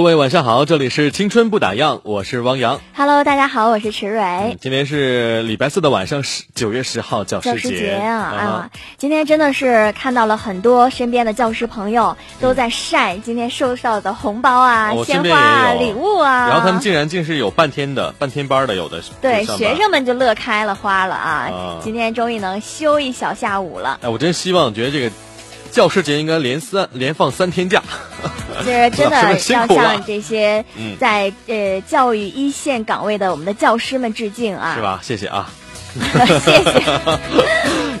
各位晚上好，这里是青春不打烊，我是汪洋。Hello，大家好，我是池蕊。今天是礼拜四的晚上，十九月十号教教师师节啊啊啊！今天真的是看到了很多身边的教师朋友都在晒今天收到的红包啊、鲜花啊、礼物啊。然后他们竟然竟是有半天的半天班的，有的是对学生们就乐开了花了啊！啊今天终于能休一小下午了，哎，我真希望觉得这个教师节应该连三连放三天假。就是真的要向这些嗯在呃教育一线岗位的我们的教师们致敬啊！是？吧？谢谢啊。谢谢。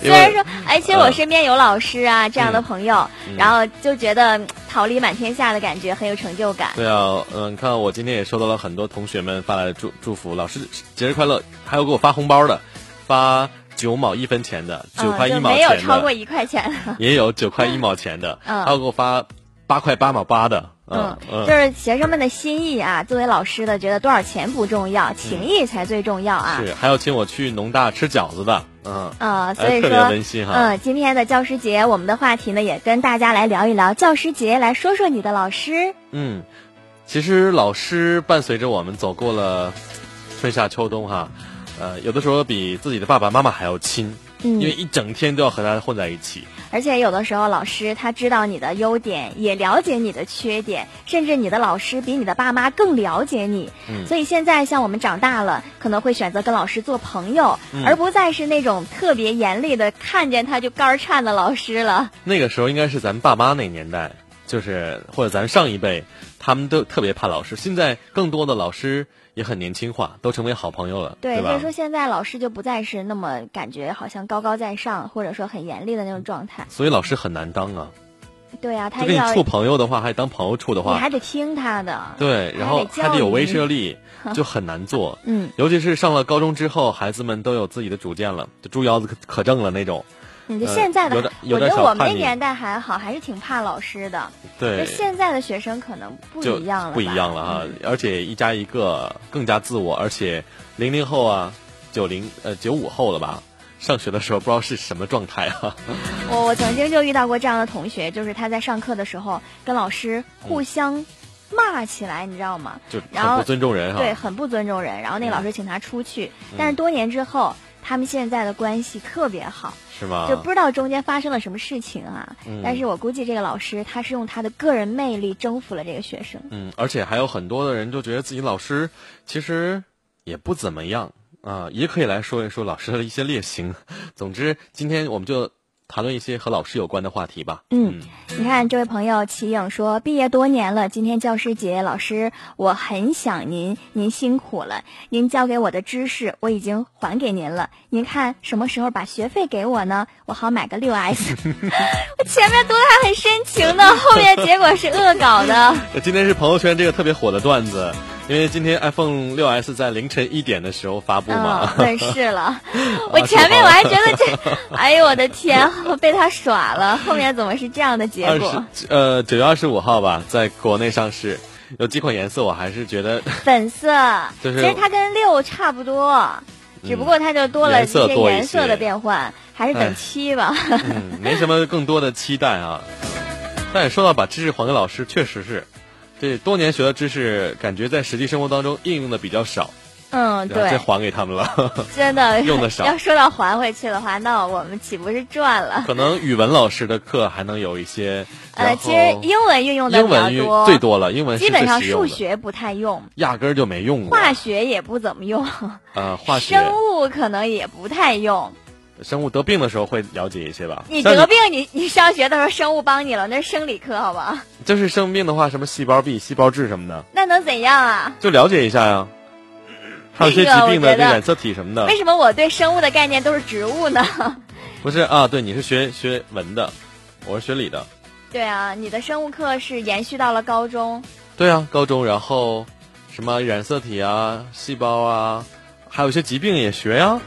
虽然说，哎，其实我嗯身边有老师啊、这样的朋友，嗯然后就觉得嗯桃李满天下的感觉，很有成就感。对啊，嗯，你看我今天也收到了很多同学们发来的祝祝福，老师节日快乐，还有给我发红包的，发九毛一分钱的，九块一毛没有钱的，超过一块钱。也有九块一毛钱的，嗯还有给我发八块八毛八的，嗯嗯，就是学生们的心意啊。作为老师的，觉得多少钱不重要，情谊才最重要啊。是，还要请我去农大吃饺子的，嗯，啊、所哎特别以说，温馨哈嗯，今天的教师节，我们的话题呢，也跟大家来聊一聊教师节，来说说你的老师。嗯，其实老师伴随着我们走过了春夏秋冬哈，呃，有的时候比自己的爸爸妈妈还要亲，嗯因为一整天都要和他混在一起。而且有的时候，老师他知道你的优点，也了解你的缺点，甚至你的老师比你的爸妈更了解你。嗯所以现在像我们长大了，可能会选择跟老师做朋友，嗯而不再是那种特别严厉的看见他就肝儿颤的老师了。那个时候应该是咱爸妈那年代，就是或者咱上一辈，他们都特别怕老师。现在更多的老师也很年轻化，都成为好朋友了，对，所吧以？说现在老师就不再是那么感觉好像高高在上，或者说很严厉的那种状态。所以老师很难当啊，对啊、他要跟你处朋友的话，还当朋友处的话，你还得听他的。对，然后还得有威慑力，就很难做。嗯，尤其是上了高中之后，孩子们都有自己的主见了，就猪腰子可可正了那种。你就呃现在的，我觉得我们那年代还好，还是挺怕老师的。对那，现在的学生可能不一样了，不一样了哈嗯。而且一加一个更加自我，而且零零后啊，九零呃九五后了吧，上学的时候不知道是什么状态啊。我 我曾经就遇到过这样的同学，就是他在上课的时候跟老师互相骂起来，你知道吗？就然后很不尊重人哈。对，很不尊重人。然后那个老师请他出去，嗯但是多年之后，他们现在的关系特别好，是吗？就不知道中间发生了什么事情啊。嗯但是我估计这个老师他是用他的个人魅力征服了这个学生。嗯，而且还有很多的人就觉得自己老师其实也不怎么样啊，也可以来说一说老师的一些劣行。总之，今天我们就谈论一些和老师有关的话题吧。嗯，你看这位朋友齐颖说，毕业多年了，今天教师节，老师我很想您，您辛苦了，您教给我的知识我已经还给您了，您看什么时候把学费给我呢？我好买个六 S。我前面读的还很深情呢，后面结果是恶搞的。呃 今天是朋友圈这个特别火的段子，因为今天 iPhone 六 S 在凌晨一点的时候发布嘛。嗯，问世了。我前面我还觉得这，哎呦我的天，我被他耍了。后面怎么是这样的结二果？十呃九月二十五号吧，在国内上市，有几款颜色我还是觉得 粉色，就是其实它跟六差不多，只不过它就多了一些颜色的变换，还是哎等七吧。嗯没什么更多的期待啊。但也说到把知识还给老师，确实是，这多年学的知识，感觉在实际生活当中应用的比较少。嗯，对，这还给他们了，真的用的少。要说到还回去的话，那我们岂不是赚了？可能语文老师的课还能有一些。呃，其实英文运用的比较多，最多了。英文基本上数学不太用，压根儿就没用过。化学也不怎么用。呃，化学。生物可能也不太用。生物得病的时候会了解一些吧？你得病，你你上学的时候生物帮你了，那是生理课，好吧？就是生病的话，什么细胞壁、细胞质什么的，那能怎样啊？就了解一下呀。还有些疾病的染色体什么的。为什么我对生物的概念都是植物呢？不是啊，对，你是学学文的，我是学理的。对啊，你的生物课是延续到了高中。对啊，高中然后什么染色体啊、细胞啊，还有一些疾病也学呀。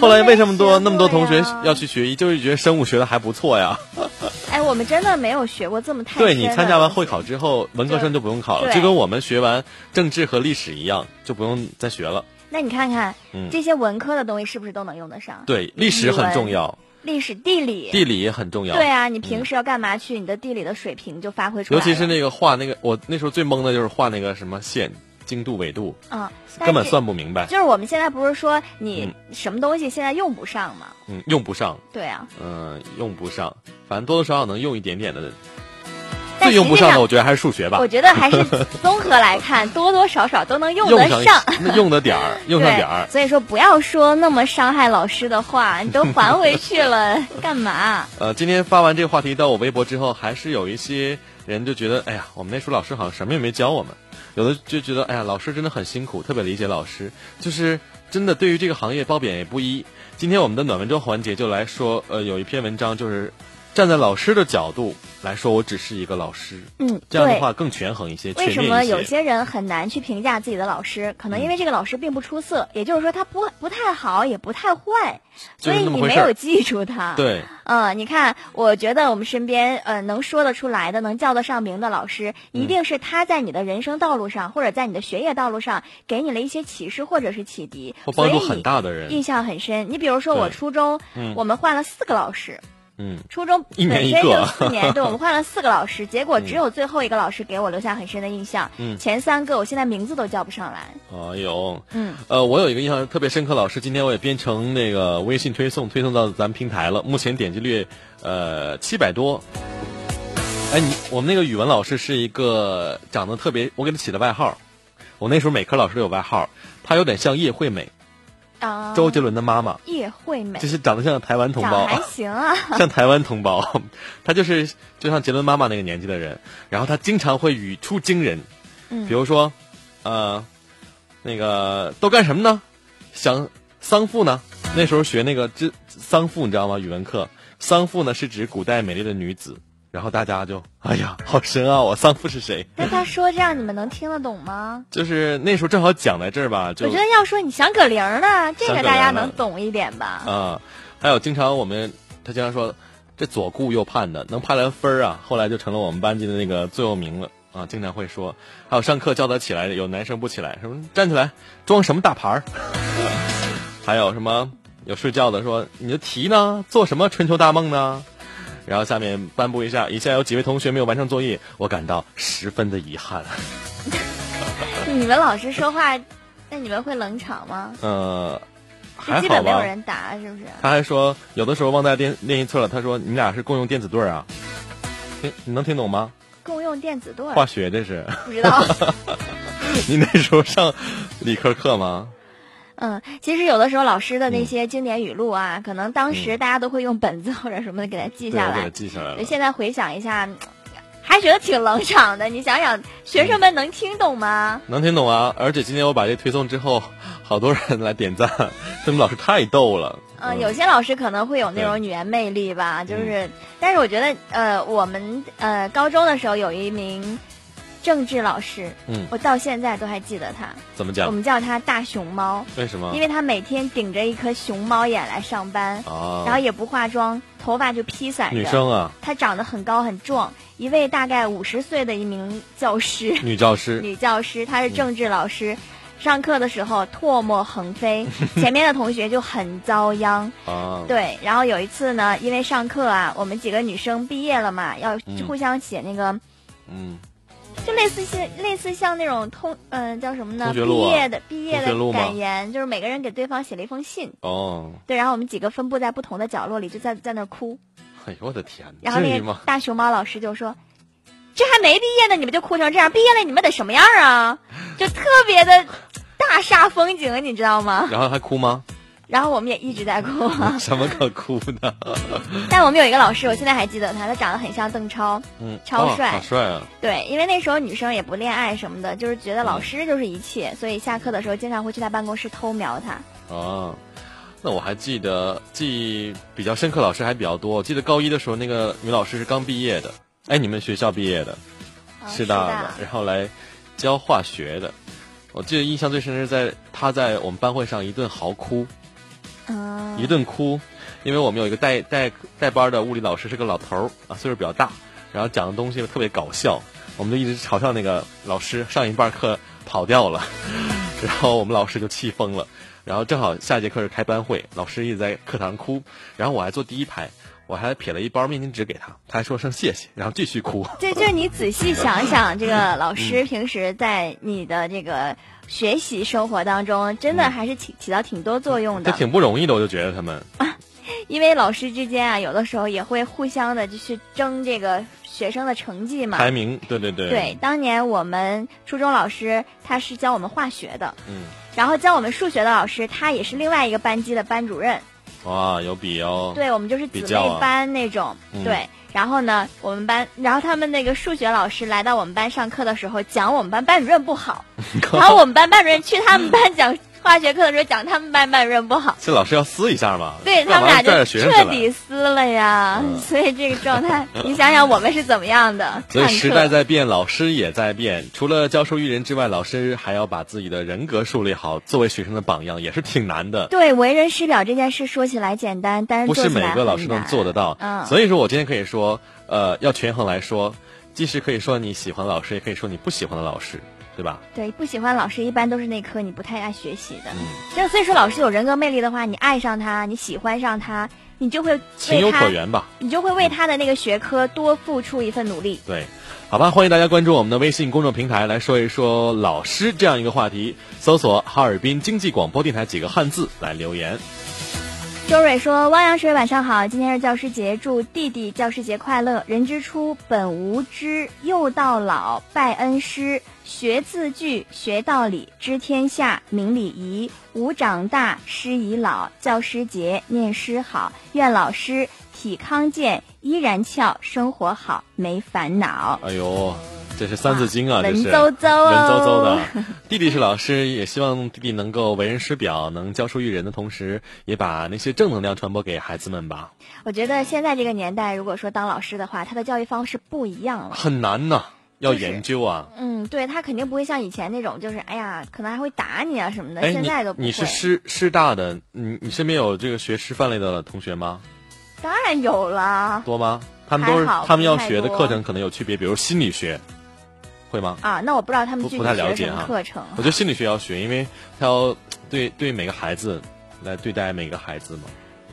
后来为什么多那么多同学要去学医？就是觉得生物学的还不错呀。哎，我们真的没有学过这么太对你参加完会考之后，文科生就不用考了，就跟我们学完政治和历史一样，就不用再学了。那你看看，这些文科的东西是不是都能用得上？对，历史很重要，历史、地理，地理也很重要。对啊，你平时要干嘛去？你的地理的水平就发挥出来。尤其是那个画那个，我那时候最懵的就是画那个什么线。经度纬度，嗯，根本算不明白。就是我们现在不是说你什么东西现在用不上吗？嗯，用不上。对啊。嗯，用不上，反正多多少少能用一点点的。最用不上的，我觉得还是数学吧。我觉得还是综合来看，多多少少都能用得上。用得点儿，用上点儿。所以说，不要说那么伤害老师的话，你都还回去了，干嘛？呃，今天发完这个话题到我微博之后，还是有一些人就觉得，哎呀，我们那时候老师好像什么也没教我们。有的就觉得，哎呀，老师真的很辛苦，特别理解老师。就是真的，对于这个行业褒贬也不一。今天我们的暖文章环节就来说，呃，有一篇文章就是。站在老师的角度来说，我只是一个老师。嗯，这样的话更权衡一些。为什么有些人很难去评价自己的老师？可能因为这个老师并不出色，也就是说他不不太好，也不太坏，所以你没有记住他。对，嗯，你看，我觉得我们身边呃能说得出来的、能叫得上名的老师，一定是他在你的人生道路上或者在你的学业道路上给你了一些启示或者是启迪，或帮助很大的人，印象很深。你比如说我初中，我们换了四个老师。嗯，初中本身就四年，对我们换了四个老师，结果只有最后一个老师给我留下很深的印象。嗯，前三个我现在名字都叫不上来。哎呦，嗯，呃，我有一个印象特别深刻老师，今天我也编成那个微信推送，推送到咱们平台了。目前点击率呃七百多。哎，你我们那个语文老师是一个长得特别，我给他起的外号，我那时候每科老师都有外号，他有点像叶惠美。啊，周杰伦的妈妈。叶惠美，就是长得像台湾同胞，还行啊，像台湾同胞，她就是就像杰伦妈妈那个年纪的人，然后她经常会语出惊人，嗯，比如说，呃，那个都干什么呢？想丧父呢？那时候学那个这丧父，你知道吗？语文课，丧父呢是指古代美丽的女子。然后大家就，哎呀，好深啊！我丧父是谁？那他说这样，你们能听得懂吗？就是那时候正好讲在这儿吧。我觉得要说你想葛玲呢，这个大家能懂一点吧？啊，还有经常我们他经常说，这左顾右盼的，能盼来分儿啊。后来就成了我们班级的那个座右铭了啊。经常会说，还有上课叫他起来，有男生不起来，什么站起来装什么大牌儿？还有什么有睡觉的说，你的题呢？做什么春秋大梦呢？然后下面颁布一下，以下有几位同学没有完成作业，我感到十分的遗憾。你们老师说话，那你们会冷场吗？呃，还好基本没有人答，是不是？他还说，有的时候忘带练练习册了。他说，你们俩是共用电子对儿啊？听，你能听懂吗？共用电子对儿，化学这是？不知道。你那时候上理科课吗？嗯，其实有的时候老师的那些经典语录啊，可能当时大家都会用本子或者什么的给他记下来。记下来了。现在回想一下，还觉得挺冷场的。你想想，学生们能听懂吗？能听懂啊！而且今天我把这推送之后，好多人来点赞，他们老师太逗了。嗯，有些老师可能会有那种语言魅力吧，就是，但是我觉得，呃，我们呃高中的时候有一名。政治老师，嗯，我到现在都还记得他。怎么讲？我们叫他大熊猫。为什么？因为他每天顶着一颗熊猫眼来上班，哦，然后也不化妆，头发就披散着。女生啊。他长得很高很壮，一位大概五十岁的一名教师。女教师。女教师，她是政治老师，上课的时候唾沫横飞，前面的同学就很遭殃。啊。对，然后有一次呢，因为上课啊，我们几个女生毕业了嘛，要互相写那个，嗯。就类似像类似像那种通嗯、叫什么呢？毕业的毕业的感言，就是每个人给对方写了一封信，哦，对，然后我们几个分布在不同的角落里，就在在那哭。哎呦我的天，然后那？大熊猫老师就说：“这还没毕业呢，你们就哭成这样，毕业了你们得什么样啊？”就特别的大煞风景，你知道吗？然后还哭吗？然后我们也一直在哭啊。什么可哭的？但我们有一个老师，我现在还记得他，他长得很像邓超。嗯，哦超帅好帅啊！对，因为那时候女生也不恋爱什么的，就是觉得老师就是一切，所以下课的时候经常会去他办公室偷瞄他。哦，那我还记得记忆比较深刻，老师还比较多。我记得高一的时候，那个女老师是刚毕业的，哎，你们学校毕业的，啊师大的，然后来教化学的。我记得印象最深是在她在我们班会上一顿嚎哭，嗯，一顿哭，因为我们有一个带带带班的物理老师是个老头儿啊，岁数比较大，然后讲的东西特别搞笑，我们就一直嘲笑那个老师，上一半课跑掉了，然后我们老师就气疯了，然后正好下节课是开班会，老师一直在课堂哭，然后我还坐第一排，我还撇了一包面巾纸给他，他还说声谢谢，然后继续哭。对，就是你仔细想想，这个老嗯师平时在你的这个学习生活当中，真的还是起起到挺多作用的这的。挺不容易的，我就觉得他们，因为老师之间啊，有的时候也会互相的就去争这个学生的成绩嘛。排名，对对对，对，当年我们初中老师他是教我们化学的，嗯，然后教我们数学的老师他也是另外一个班级的班主任。哇，有比哦，对，我们就是姊妹班那种。嗯对，然后呢，我们班，然后他们那个数学老师来到我们班上课的时候，讲我们班班主任不好，然后我们班班主任去他们班讲化学课的时候，讲他们班班主任不好。这老师要撕一下嘛，对他们俩就彻底撕了呀，嗯 所以这个状态，你想想我们是怎么样的？所以时代在变，老师也在变。除了教书育人之外，老师还要把自己的人格树立好，作为学生的榜样，也是挺难的。对为人师表这件事说起来简单，但是不是每个老师能做得到。嗯，所以说我今天可以说，呃，要权衡来说，即使可以说你喜欢老师，也可以说你不喜欢的老师，对吧？对不喜欢老师一般都是那科你不太爱学习的。嗯，就所以说，老师有人格魅力的话，你爱上他，你喜欢上他，你就会情有可原吧。你就会为他的那个学科多付出一份努力。对，好吧，欢迎大家关注我们的微信公众平台，来说一说老师这样一个话题，搜索哈尔滨经济广播电台几个汉字来留言。周蕊说：“汪洋水晚上好，今天是教师节，祝弟弟教师节快乐。人之初，本无知，幼到老，拜恩师，学字句，学道理，知天下，明礼仪。吾长大，师已老，教师节念师好，愿老师体康健，依然俏，生活好，没烦恼。哎呦，这是三字经啊，这文绉绉哦文绉绉的。弟弟是老师，也希望弟弟能够为人师表，能教书育人的同时，也把那些正能量传播给孩子们吧。我觉得现在这个年代，如果说当老师的话，他的教育方式不一样了。很难呐，要研究啊。嗯，对他肯定不会像以前那种，就是哎呀，可能还会打你啊什么的。哎，现在都不会。你你是师师大的，你你身边有这个学师范类的同学吗？当然有啦多吗？他们都是他们要学的课程可能有区别，比如心理学，会吗？啊，那我不知道他们具体不不太了学什解哈么课程。我觉得 心理学要学，因为他要对对每个孩子来对待每个孩子嘛。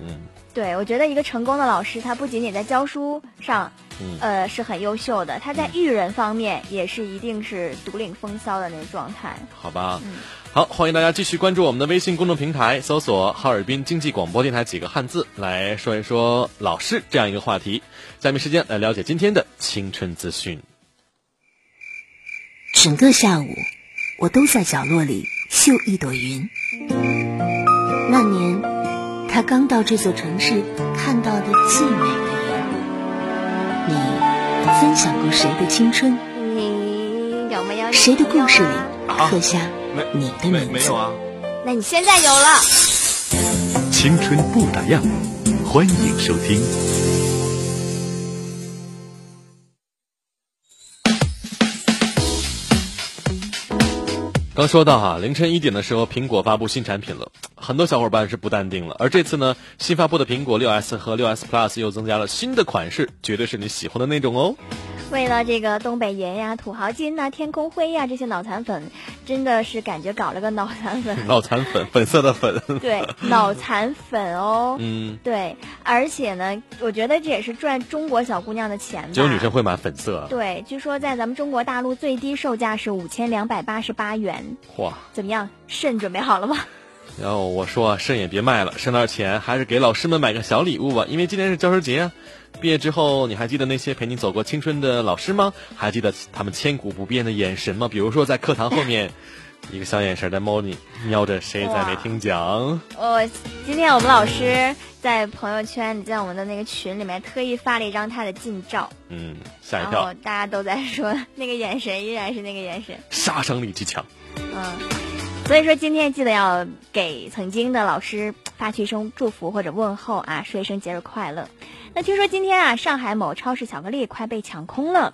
嗯对，我觉得一个成功的老师，他不仅仅在教书上，嗯，呃，是很优秀的，他在育人方面也是一定是独领风骚的那个状态。好吧。嗯好，欢迎大家继续关注我们的微信公众平台，搜索“哈尔滨经济广播电台”几个汉字，来说一说老师这样一个话题。下面时间来了解今天的青春资讯。整个下午，我都在角落里绣一朵云。他刚到这座城市看到的最美的人。你分享过谁的青春？你有没有谁的故事里啊刻下你的名字？啊？那你现在有了。青春不打烊，欢迎收听。刚说到哈，凌晨一点的时候，苹果发布新产品了，很多小伙伴是不淡定了。而这次呢，新发布的苹果六 S 和六 S Plus 又增加了新的款式，绝对是你喜欢的那种哦。为了这个东北爷呀、土豪金呐、天空灰呀这些脑残粉，真的是感觉搞了个脑残粉。脑残粉，粉色的粉。对，脑残粉哦。嗯。对，而且呢，我觉得这也是赚中国小姑娘的钱吧。只有女生会买粉色。对，据说在咱们中国大陆最低售价是五千两百八十八元。哇！怎么样，肾准备好了吗？然后我说肾也别卖了，剩点钱还是给老师们买个小礼物吧，因为今天是教师节啊。毕业之后，你还记得那些陪你走过青春的老师吗？还记得他们千古不变的眼神吗？比如说在课堂后面，一个小眼神在猫你瞄着谁在没听讲。我，今天我们老师在朋友圈，在我们的那个群里面特意发了一张他的近照。嗯，吓一跳。大家都在说那个眼神依然是那个眼神，杀伤力极强。嗯，所以说今天记得要给曾经的老师发去一声祝福或者问候啊，说一声节日快乐。那听说今天啊，上海某超市巧克力快被抢空了，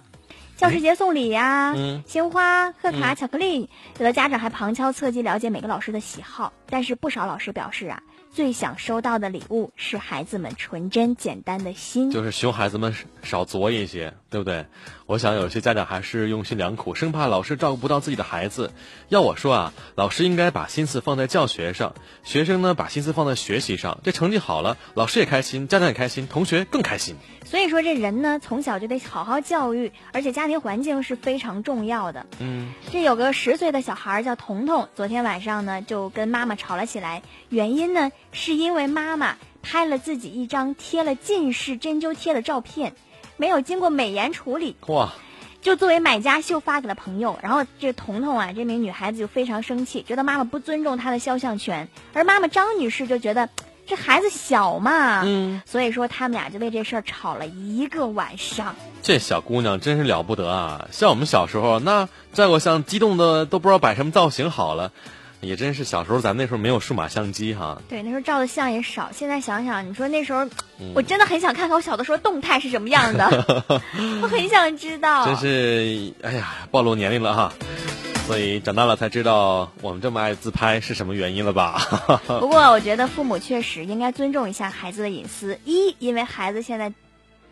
教师节送礼呀，鲜花、贺卡、巧克力，有的家长还旁敲侧击了解每个老师的喜好，但是不少老师表示啊。最想收到的礼物是孩子们纯真简单的心，就是熊孩子们少作一些，对不对？我想有些家长还是用心良苦，生怕老师照顾不到自己的孩子。要我说啊，老师应该把心思放在教学上，学生呢把心思放在学习上，这成绩好了，老师也开心，家长也开心，同学更开心。所以说，这人呢从小就得好好教育，而且家庭环境是非常重要的。嗯，这有个十岁的小孩叫彤彤，昨天晚上呢就跟妈妈吵了起来，原因呢是因为妈妈拍了自己一张贴了近视针灸贴的照片，没有经过美颜处理，哇，就作为买家秀发给了朋友。然后这彤彤啊，这名女孩子就非常生气，觉得妈妈不尊重她的肖像权，而妈妈张女士就觉得。这孩子小嘛，嗯，所以说他们俩就为这事儿吵了一个晚上。这小姑娘真是了不得啊！像我们小时候，那在我像激动的都不知道摆什么造型好了，也真是小时候咱那时候没有数码相机哈。对，那时候照的相也少。现在想想，你说那时候，我真的很想看看我小的时候动态是什么样的，我很想知道。真是，哎呀，暴露年龄了哈。所以长大了才知道我们这么爱自拍是什么原因了吧？不过我觉得父母确实应该尊重一下孩子的隐私。一，因为孩子现在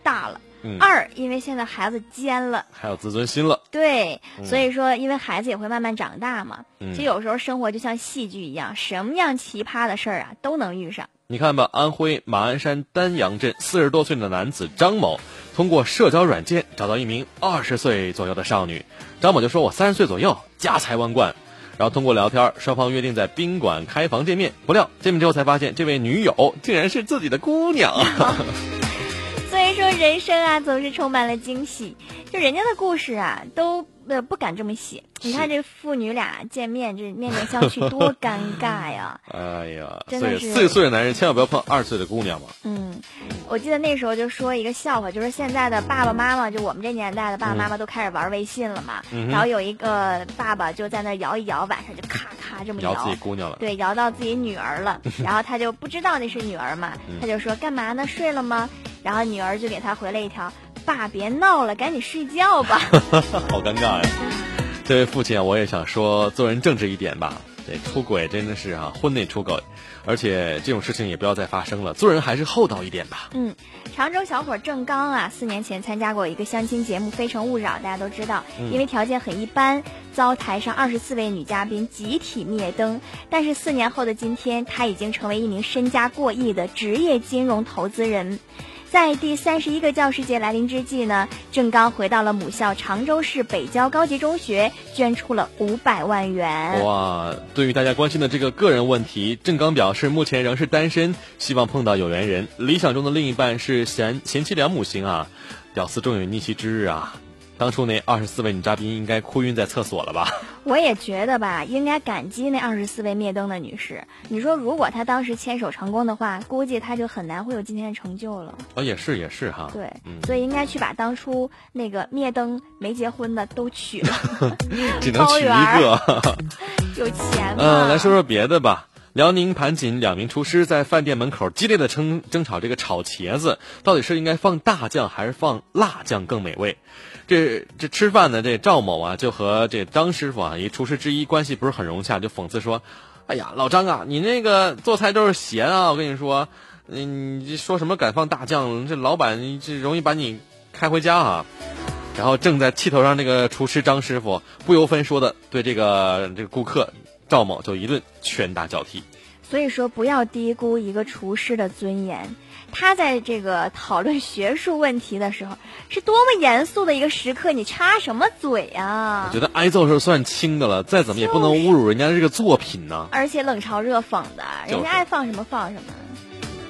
大了；二，因为现在孩子尖了，还有自尊心了。对，所以说，因为孩子也会慢慢长大嘛。其实有时候生活就像戏剧一样，什么样奇葩的事儿啊都能遇上。你看吧，安徽马鞍山丹阳镇四十多岁的男子张某，通过社交软件找到一名二十岁左右的少女。张某就说：“我三十岁左右，家财万贯。”然后通过聊天，双方约定在宾馆开房见面。不料见面之后才发现，这位女友竟然是自己的姑娘。说，人生啊，总是充满了惊喜。就人家的故事啊，都。呃，不敢这么写。你看这父女俩见面，这面面相觑，多尴尬呀！哎呀，真的是四十岁的男人千万不要碰二十岁的姑娘嘛。嗯，我记得那时候就说一个笑话，就是现在的爸爸妈妈，就我们这年代的爸爸妈妈都开始玩微信了嘛。然后有一个爸爸就在那摇一摇，晚上就咔咔这么摇自己姑娘了。对，摇到自己女儿了，然后他就不知道那是女儿嘛，他就说干嘛呢？睡了吗？然后女儿就给他回了一条。爸，别闹了，赶紧睡觉吧。好尴尬呀！这位父亲啊，我也想说，做人正直一点吧。这出轨真的是啊，婚内出轨，而且这种事情也不要再发生了。做人还是厚道一点吧。嗯，常州小伙郑刚啊，四年前参加过一个相亲节目《非诚勿扰》，大家都知道，因为条件很一般，遭台上二十四位女嘉宾集体灭灯。但是四年后的今天，他已经成为一名身家过亿的职业金融投资人。在第三十一个教师节来临之际呢，郑刚回到了母校常州市北郊高级中学，捐出了五百万元。哇！对于大家关心的这个个人问题，郑刚表示目前仍是单身，希望碰到有缘人。理想中的另一半是贤贤妻良母型啊，屌丝终有逆袭之日啊。当初那二十四位女嘉宾应该哭晕在厕所了吧？我也觉得吧，应该感激那二十四位灭灯的女士。你说，如果她当时牵手成功的话，估计她就很难会有今天的成就了。哦，也是也是哈。对，所以应该去把当初那个灭灯没结婚的都娶了，只能 娶一个。有钱吗？嗯，来说说别的吧。辽宁盘锦两名厨师在饭店门口激烈的争争吵，这个炒茄子到底是应该放大酱还是放辣酱更美味？这这吃饭的这赵某啊，就和这张师傅啊，一厨师之一关系不是很融洽，就讽刺说：“哎呀，老张啊，你那个做菜都是咸啊！我跟你说，你你说什么敢放大酱？这老板这容易把你开回家啊！”然后正在气头上那个厨师张师傅不由分说的对这个这个顾客赵某就一顿拳打脚踢。所以说，不要低估一个厨师的尊严。他在这个讨论学术问题的时候，是多么严肃的一个时刻，你插什么嘴啊？我觉得挨揍是算轻的了，再怎么也不能侮辱人家这个作品呢。而且冷嘲热讽的，人家爱放什么放什么。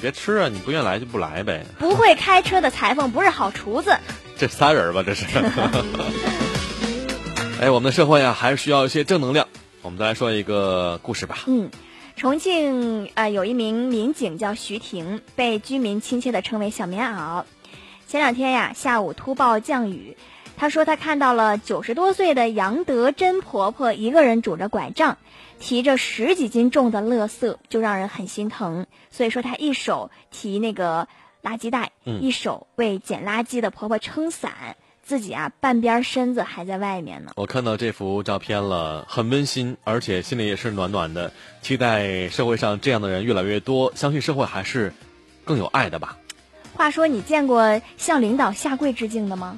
别吃啊！你不愿来就不来呗。不会开车的裁缝不是好厨子。这仨人吧，这是。哎，我们的社会啊，还是需要一些正能量。我们再来说一个故事吧。嗯。重庆啊，有一名民警叫徐婷，被居民亲切的称为“小棉袄”。前两天呀，下午突暴降雨，她说她看到了九十多岁的杨德珍婆婆一个人拄着拐杖，提着十几斤重的垃圾，就让人很心疼。所以说，她一手提那个垃圾袋，一手为捡垃圾的婆婆撑伞。自己啊，半边身子还在外面呢。我看到这幅照片了，很温馨，而且心里也是暖暖的。期待社会上这样的人越来越多，相信社会还是更有爱的吧。话说，你见过向领导下跪致敬的吗？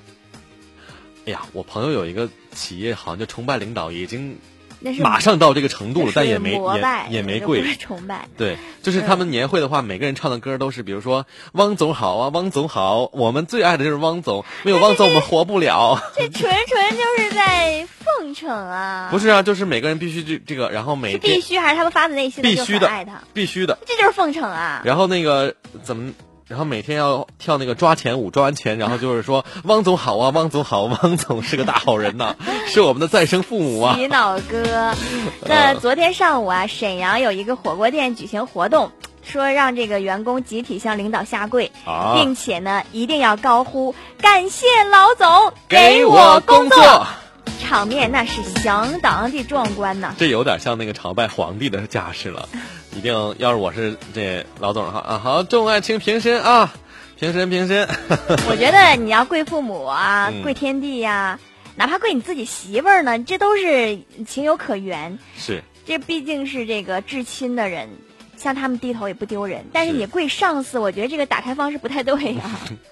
哎呀，我朋友有一个企业，好像就崇拜领导，已经。那是马上到这个程度了，但也没也也没跪。崇拜。对，就是他们年会的话，每个人唱的歌都是，比如说“汪总好啊，汪总好”，我们最爱的就是汪总，没有汪总我们活不了。这纯纯就是在奉承啊！不是啊，就是每个人必须这这个，然后每必须还是他们发自内心的必须的爱他，必须的，这就是奉承啊！然后那个怎么？然后每天要跳那个抓钱舞，抓完钱，然后就是说 汪总好啊，汪总好，汪总是个大好人呐，是我们的再生父母啊。洗脑哥，那昨天上午啊，沈阳有一个火锅店举行活动，说让这个员工集体向领导下跪，并且呢一定要高呼感谢老总给我工作，场面那是相当的壮观呐。这有点像那个朝拜皇帝的架势了。一定要是我是这老总哈啊好众爱卿平身啊平身平身。我觉得你要跪父母啊，跪天地呀，哪怕跪你自己媳妇儿呢，这都是情有可原。是，这毕竟是这个至亲的人，向他们低头也不丢人。但是你跪上司，我觉得这个打开方式不太对呀。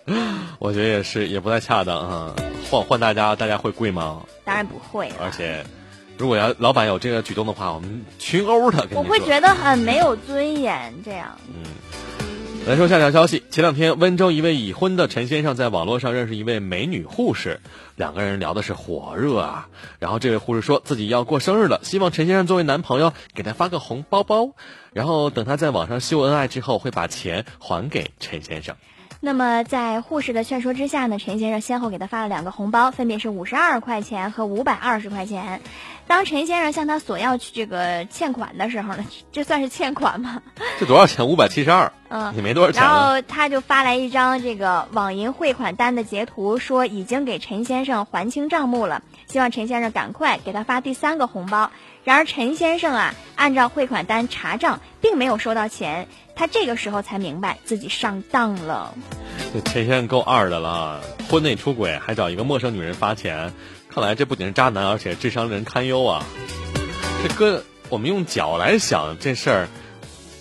我觉得也是，也不太恰当啊。换换大家，大家会跪吗？当然不会。而且。如果要老板有这个举动的话，我们群殴他。我会觉得很没有尊严，这样。嗯，来说下条消息。前两天，温州一位已婚的陈先生在网络上认识一位美女护士，两个人聊的是火热啊。然后这位护士说自己要过生日了，希望陈先生作为男朋友给她发个红包包，然后等他在网上秀恩爱之后，会把钱还给陈先生。那么，在护士的劝说之下呢，陈先生先后给他发了两个红包，分别是五十二块钱和五百二十块钱。当陈先生向他索要去这个欠款的时候呢，这算是欠款吗？这多少钱？五百七十二。嗯，也没多少钱。然后他就发来一张这个网银汇款单的截图，说已经给陈先生还清账目了，希望陈先生赶快给他发第三个红包。然而陈先生啊，按照汇款单查账，并没有收到钱。他这个时候才明白自己上当了。这陈先生够二的了，婚内出轨还找一个陌生女人发钱，看来这不仅是渣男，而且智商人堪忧啊！这哥，我们用脚来想这事儿。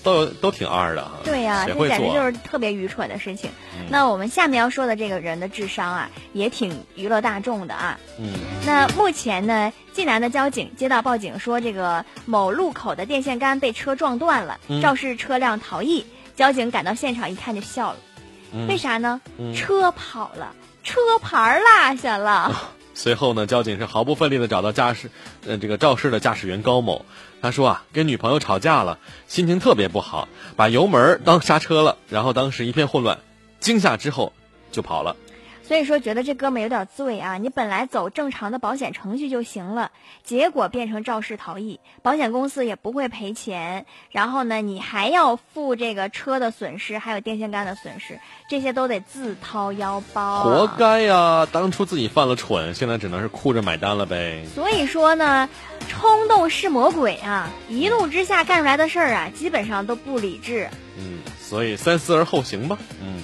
都都挺二的，对呀，这简直就是特别愚蠢的事情。那我们下面要说的这个人的智商啊，也挺娱乐大众的啊。嗯，那目前呢，济南的交警接到报警说，这个某路口的电线杆被车撞断了，肇事车辆逃逸。交警赶到现场一看就笑了，为啥呢？车跑了，车牌落下了。随后呢，交警是毫不费力的找到驾驶，呃，这个肇事的驾驶员高某。他说啊，跟女朋友吵架了，心情特别不好，把油门当刹车了，然后当时一片混乱，惊吓之后就跑了。所以说，觉得这哥们有点醉啊！你本来走正常的保险程序就行了，结果变成肇事逃逸，保险公司也不会赔钱。然后呢，你还要付这个车的损失，还有电线杆的损失，这些都得自掏腰包。活该呀！当初自己犯了蠢，现在只能是哭着买单了呗。所以说呢，冲动是魔鬼啊！一怒之下干出来的事儿啊，基本上都不理智。嗯，所以三思而后行吧。嗯。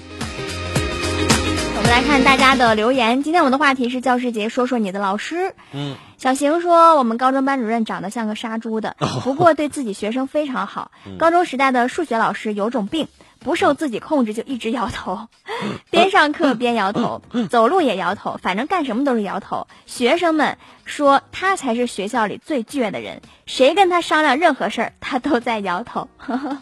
来看大家的留言。今天我们的话题是教师节，说说你的老师。嗯，小邢说，我们高中班主任长得像个杀猪的，不过对自己学生非常好。高中时代的数学老师有种病，不受自己控制就一直摇头，边上课边摇头，走路也摇头，反正干什么都是摇头。学生们说他才是学校里最倔的人，谁跟他商量任何事儿，他都在摇头。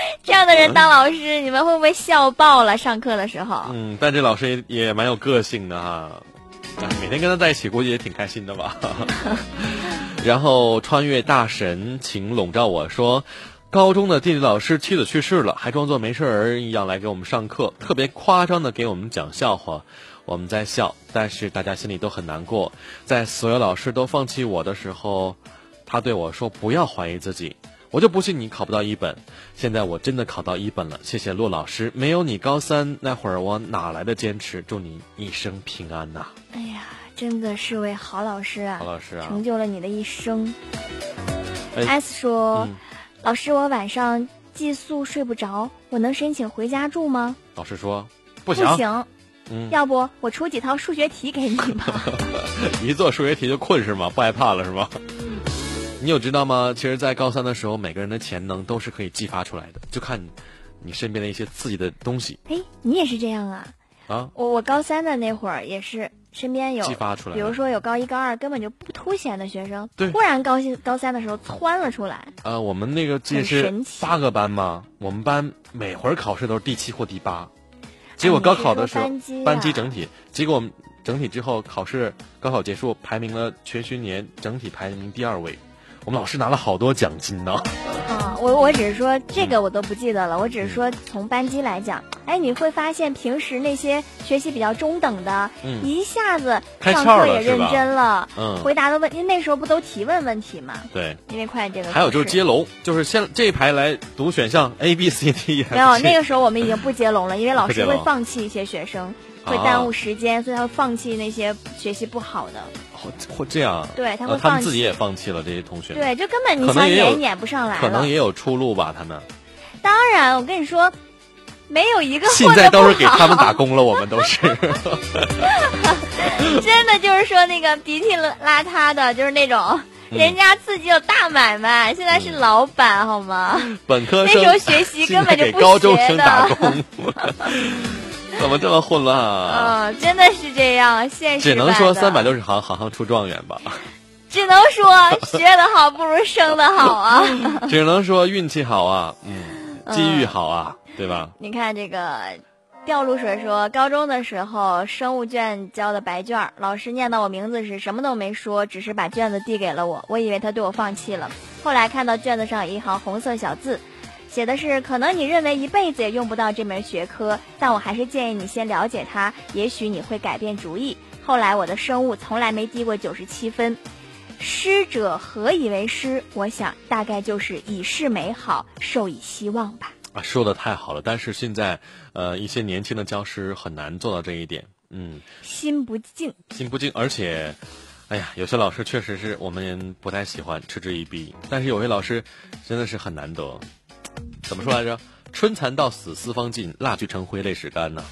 这样的人当老师，你们会不会笑爆了？上课的时候，嗯，但这老师也也蛮有个性的哈，每天跟他在一起，估计也挺开心的吧。然后穿越大神，请笼罩我说，高中的地理老师妻子去世了，还装作没事人一样来给我们上课，特别夸张的给我们讲笑话，我们在笑，但是大家心里都很难过。在所有老师都放弃我的时候，他对我说：“不要怀疑自己。”我就不信你考不到一本，现在我真的考到一本了，谢谢骆老师，没有你高三那会儿我哪来的坚持？祝你一生平安呐！哎呀，真的是位好老师啊，好老师啊，成就了你的一生。S 说，老师，我晚上寄宿睡不着，我能申请回家住吗？老师说不行，不行，嗯，要不我出几套数学题给你吧？一做数学题就困是吗？不害怕了是吗？你有知道吗？其实，在高三的时候，每个人的潜能都是可以激发出来的，就看你身边的一些刺激的东西。哎，你也是这样啊？啊，我我高三的那会儿也是，身边有激发出来，比如说有高一高二根本就不凸显的学生，对，突然高兴高三的时候窜了出来。呃，我们那个这是八个班嘛，我们班每回考试都是第七或第八，结果高考的时候班级整体，结果整体之后考试高考结束排名了全学年整体排名第二位。我们老师拿了好多奖金呢。啊，我我只是说这个我都不记得了，我只是说从班级来讲，哎，你会发现平时那些学习比较中等的，一下子上课也认真了，嗯，回答的问，因为那时候不都提问问题嘛？对，因为快这个。还有就是接龙，就是先这一排来读选项 A B C D。没有，那个时候我们已经不接龙了，因为老师会放弃一些学生，会耽误时间，所以他会放弃那些学习不好的。或这样，对他会他们自己也放弃了这些同学，对，就根本你想撵撵不上来可能也有出路吧，他们。当然，我跟你说，没有一个现在都是给他们打工了，我们都是。真的就是说那个鼻涕邋遢的，就是那种人家自己有大买卖，现在是老板好吗？本科那时候学习根本就不学的。怎么这么混乱啊？嗯，真的是这样，现实。只能说三百六十行，行行出状元吧。只能说学的好不如生的好啊。只能说运气好啊，嗯，机遇好啊，对吧？你看这个掉露水说，高中的时候生物卷交的白卷，老师念到我名字时什么都没说，只是把卷子递给了我，我以为他对我放弃了。后来看到卷子上有一行红色小字。写的是，可能你认为一辈子也用不到这门学科，但我还是建议你先了解它，也许你会改变主意。后来我的生物从来没低过九十七分。师者何以为师？我想大概就是以示美好，授以希望吧。啊，说的太好了，但是现在，呃，一些年轻的教师很难做到这一点。嗯，心不静，心不静，而且，哎呀，有些老师确实是我们不太喜欢，嗤之以鼻。但是有些老师真的是很难得。怎么说来着？春蚕到死丝方尽，蜡炬成灰泪始干呢。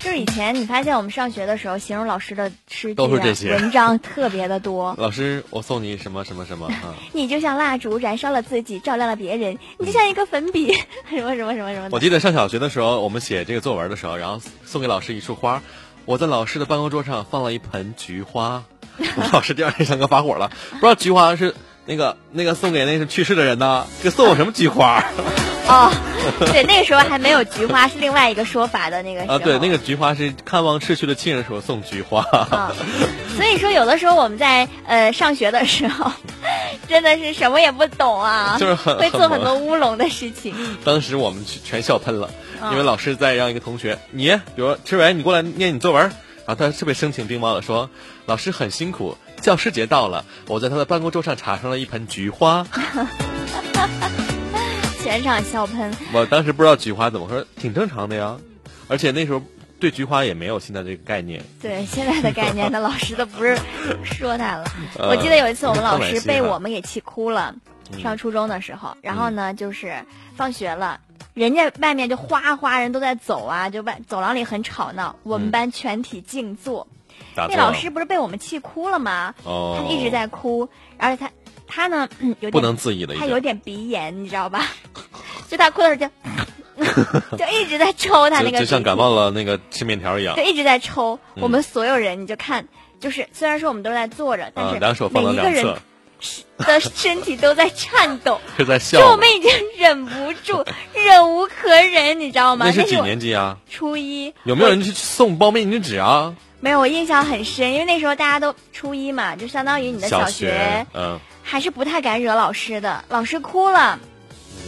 就是以前你发现我们上学的时候，形容老师的诗都是这些文章特别的多。老师，我送你什么什么什么啊？你就像蜡烛，燃烧了自己，照亮了别人。你就像一个粉笔，什么什么什么什么。我记得上小学的时候，我们写这个作文的时候，然后送给老师一束花。我在老师的办公桌上放了一盆菊花。老师第二天上课发火了，不知道菊花是。那个那个送给那个去世的人呢？给送我什么菊花？哦，对，那个时候还没有菊花，是另外一个说法的那个。啊，对，那个菊花是看望逝去的亲人时候送菊花。啊，所以说有的时候我们在呃上学的时候，真的是什么也不懂啊，就是很会做很多乌龙的事情。当时我们全笑喷了，因为老师在让一个同学，你比如赤伟，你过来念你作文，然后他特别声情并茂的说，老师很辛苦。教师节到了，我在他的办公桌上插上了一盆菊花，全场笑喷。我当时不知道菊花怎么说，挺正常的呀。而且那时候对菊花也没有现在这个概念。对现在的概念，那老师都不是说他了。我记得有一次我们老师被我们给气哭了，上初中的时候。然后呢，就是放学了，人家外面就哗哗人都在走啊，就外走廊里很吵闹，我们班全体静坐。那老师不是被我们气哭了吗？哦，他一直在哭，而且他他呢有点不能自已的，他有点鼻炎，你知道吧？就他哭的时候就 就一直在抽他那个，就像感冒了那个吃面条一样，就一直在抽。我们所有人，你就看，就是虽然说我们都在坐着，但是两手放到两侧。的身体都在颤抖，是在笑。就我们已经忍不住，忍无可忍，你知道吗？那是几年级啊？初一。有没有人去送包面巾纸啊？没有，我印象很深，因为那时候大家都初一嘛，就相当于你的小学，嗯，还是不太敢惹老师的。老师哭了，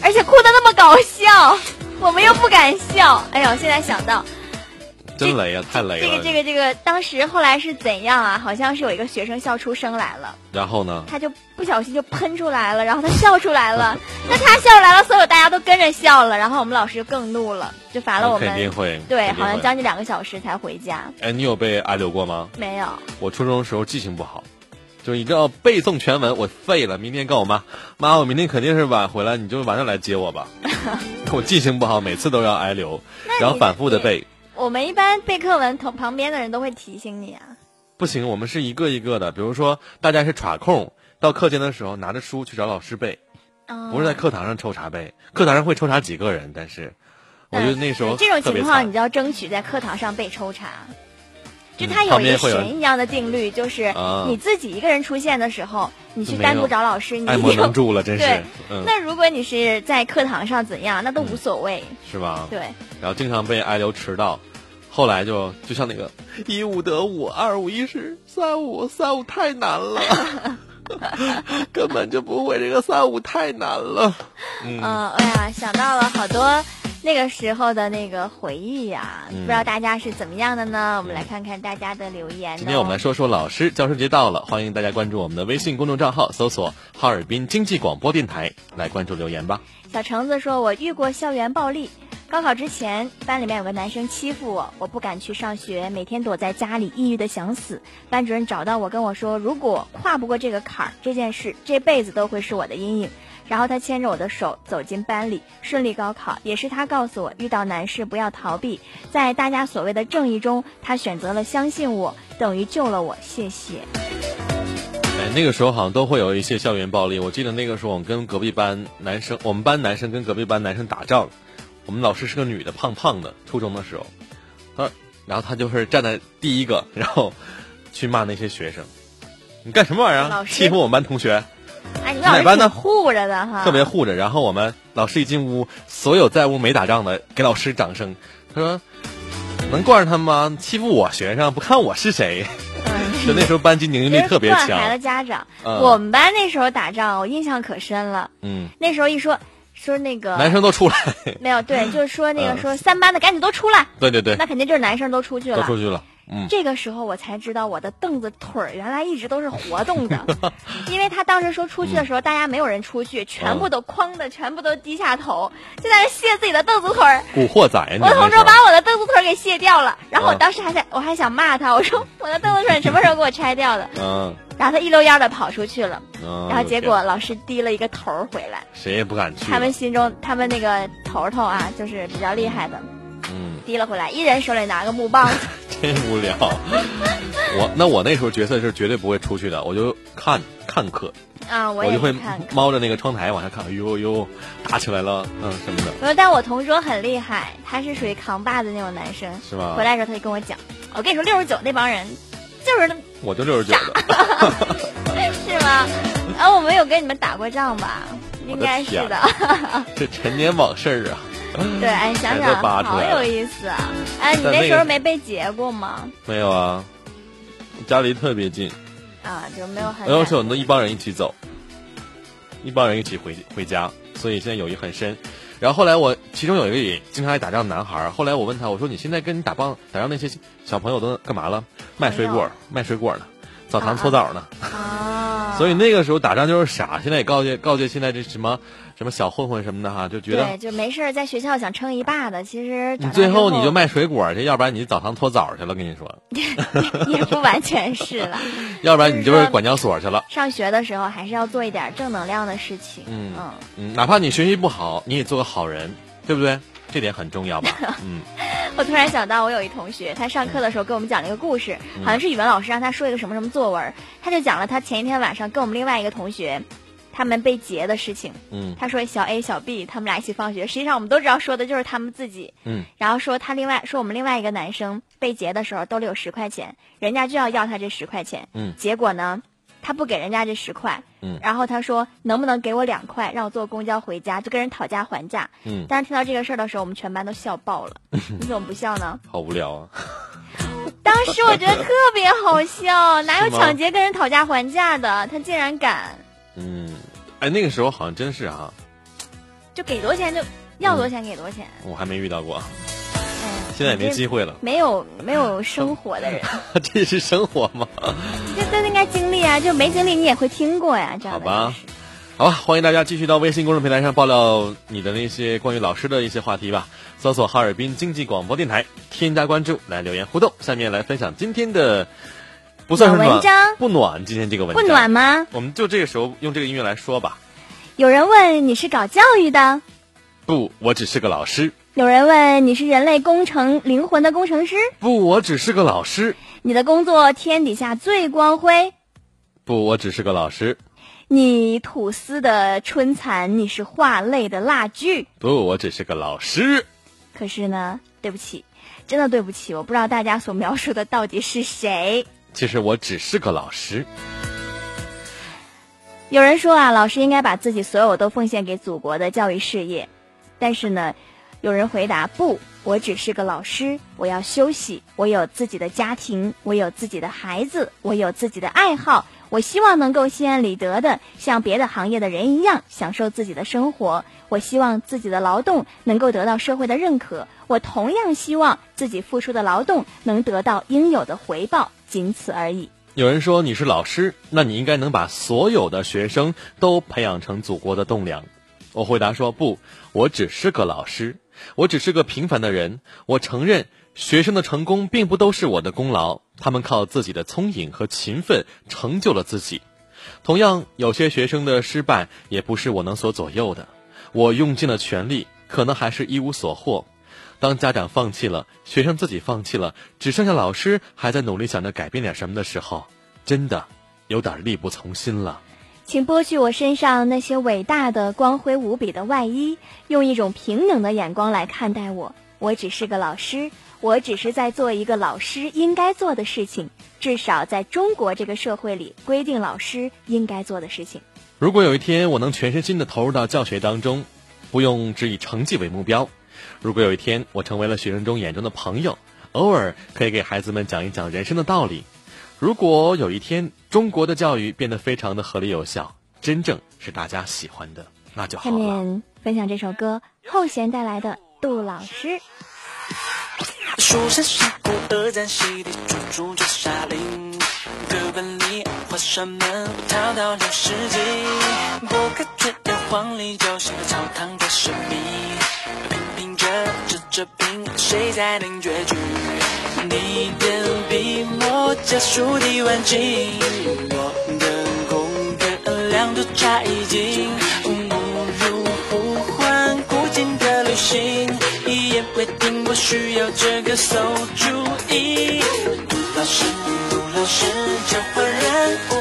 而且哭的那么搞笑，我们又不敢笑。哎呦，现在想到。真雷啊！太雷了。这个这个这个，当时后来是怎样啊？好像是有一个学生笑出声来了。然后呢？他就不小心就喷出来了，然后他笑出来了。那他笑出来了，所有大家都跟着笑了。然后我们老师就更怒了，就罚了我们。肯定会。对，好像将近两个小时才回家。哎，你有被挨留过吗？没有。我初中的时候记性不好，就一定要背诵全文，我废了。明天告我妈，妈，我明天肯定是晚回来，你就晚上来接我吧。我记性不好，每次都要挨留，然后反复的背。我们一般背课文，同旁边的人都会提醒你啊。不行，我们是一个一个的。比如说，大家是耍空，到课间的时候拿着书去找老师背，不是在课堂上抽查背。课堂上会抽查几个人，但是我觉得那时候这种情况，你就要争取在课堂上被抽查。就他有一个神一样的定律，就是你自己一个人出现的时候，你去单独找老师，你爱莫能助了，真是。对，那如果你是在课堂上怎样，那都无所谓，是吧？对。然后经常被挨留迟到，后来就就像那个一五得五，二五一十三五三五太难了，根本就不会这个三五太难了。嗯，哎呀，想到了好多。那个时候的那个回忆呀，不知道大家是怎么样的呢？我们来看看大家的留言。今天我们来说说老师，教师节到了，欢迎大家关注我们的微信公众账号，搜索“哈尔滨经济广播电台”来关注留言吧。小橙子说：“我遇过校园暴力，高考之前班里面有个男生欺负我，我不敢去上学，每天躲在家里抑郁的想死。班主任找到我跟我说，如果跨不过这个坎儿，这件事这辈子都会是我的阴影。”然后他牵着我的手走进班里，顺利高考。也是他告诉我，遇到难事不要逃避，在大家所谓的正义中，他选择了相信我，等于救了我。谢谢。哎，那个时候好像都会有一些校园暴力。我记得那个时候，我们跟隔壁班男生，我们班男生跟隔壁班男生打仗，我们老师是个女的，胖胖的。初中的时候，她，然后她就是站在第一个，然后去骂那些学生：“你干什么玩意儿？欺负我们班同学！”哎，你们老师护着的哈，特别护着。然后我们老师一进屋，所有在屋没打仗的给老师掌声。他说：“能惯着他们吗？欺负我学生，不看我是谁？” 就那时候班级凝聚力特别强。孩子家长，我们班那时候打仗，我印象可深了。嗯，那时候一说说那个男生都出来，没有对，就是说那个说三班的赶紧都出来。对对对，那肯定就是男生都出去了，都出去了。这个时候我才知道我的凳子腿儿原来一直都是活动的，因为他当时说出去的时候大家没有人出去，全部都哐的，全部都低下头，就在那卸自己的凳子腿儿。古惑仔我同桌把我的凳子腿儿给卸掉了，然后我当时还在我还想骂他，我说我的凳子腿什么时候给我拆掉的？嗯，然后他一溜烟的跑出去了，然后结果老师低了一个头回来，谁也不敢去。他们心中他们那个头头啊，就是比较厉害的。嗯，低了回来，一人手里拿个木棒，真无聊。我那我那时候角色是绝对不会出去的，我就看看课啊，我就会猫着那个窗台往下看，呦呦，打起来了，嗯什么的。但我同桌很厉害，他是属于扛把子那种男生，是吧？回来的时候他就跟我讲，我跟你说六十九那帮人就是，我就六十九的，是吗？啊我没有跟你们打过仗吧？应该是的。这陈年往事啊。对，哎，想想好有意思啊！哎，你那时候没被劫过吗？没有啊，家离特别近啊，就没有很。然后是我们一帮人一起走，一帮人一起回回家，所以现在友谊很深。然后后来我其中有一个也经常爱打仗的男孩，后来我问他，我说你现在跟你打棒打仗那些小朋友都干嘛了？卖水果，卖水果呢，澡堂搓澡呢。啊！所以那个时候打仗就是傻，现在也告诫告诫现在这什么。什么小混混什么的哈，就觉得对，就没事在学校想称一霸的，其实你最后你就卖水果去，要不然你澡堂搓澡去了。跟你说，也不完全是了，要不然你就是管教所去了。上学的时候还是要做一点正能量的事情。嗯嗯，哪怕你学习不好，你也做个好人，对不对？这点很重要吧？嗯。我突然想到，我有一同学，他上课的时候给我们讲了一个故事，好像是语文老师让他说一个什么什么作文，他就讲了他前一天晚上跟我们另外一个同学。他们被劫的事情。嗯他说小 A、小 B 他们俩一起放学，实际上我们都知道说的就是他们自己。嗯，然后说他另外说我们另外一个男生被劫的时候兜里有十块钱，人家就要要他这十块钱。嗯结果呢，他不给人家这十块。嗯然后他说能不能给我两块，让我坐公交回家，就跟人讨价还价。嗯但是听到这个事儿的时候，我们全班都笑爆了。你怎么不笑呢？好无聊啊。当时我觉得特别好笑，哪有抢劫跟人讨价还价的？他竟然敢，嗯，哎，那个时候好像真是啊，就给多少钱就要多少钱给多少钱。我还没遇到过，哎，现在也没机会。了。没有没有生活的人，这是生活吗？这都应该经历啊！就没经历你也会听过呀，这样的好吧好吧，欢迎大家继续到微信公众平台上爆料你的那些关于老师的一些话题吧。搜索哈尔滨经济广播电台，添加关注来留言互动。下面来分享今天的不算是暖文章不暖，今天这个文不暖吗？我们就这个时候用这个音乐来说吧。有人问你是搞教育的，不，我只是个老师。有人问你是人类工程灵魂的工程师，不，我只是个老师。你的工作天底下最光辉。不，我只是个老师。你吐丝的春蚕，你是画泪的蜡炬。不，我只是个老师。可是呢，对不起，真的对不起，我不知道大家所描述的到底是谁。其实我只是个老师。有人说啊，老师应该把自己所有都奉献给祖国的教育事业，但是呢，有人回答不，我只是个老师，我要休息，我有自己的家庭，我有自己的孩子，我有自己的爱好，我希望能够心安理得的像别的行业的人一样享受自己的生活，我希望自己的劳动能够得到社会的认可，我同样希望自己付出的劳动能得到应有的回报，仅此而已。有人说你是老师，那你应该能把所有的学生都培养成祖国的栋梁。我回答说不，我只是个老师，我只是个平凡的人。我承认学生的成功并不都是我的功劳，他们靠自己的聪颖和勤奋成就了自己。同样，有些学生的失败也不是我能所左右的。我用尽了全力，可能还是一无所获。当家长放弃了，学生自己放弃了，只剩下老师还在努力想着改变点什么的时候，真的有点力不从心了。请剥去我身上那些伟大的、光辉无比的外衣，用一种平等的眼光来看待我。我只是个老师，我只是在做一个老师应该做的事情，至少在中国这个社会里规定老师应该做的事情。如果有一天我能全身心的投入到教学当中，不用只以成绩为目标；如果有一天我成为了学生中眼中的朋友，偶尔可以给孩子们讲一讲人生的道理；如果有一天中国的教育变得非常的合理有效，真正是大家喜欢的，那就好下。面分享这首歌，后弦带来的《杜老师》。书山峡谷，二战洗礼，处处就是沙林。课本里画上门，跳到六世纪。拨开却有黄鹂，就醒了草堂的谁在领绝句？你家书抵万金，我的功课两度差一金。不如呼唤古今的旅行，一言未定，我需要这个馊主意。杜老师，杜老师，交换人物，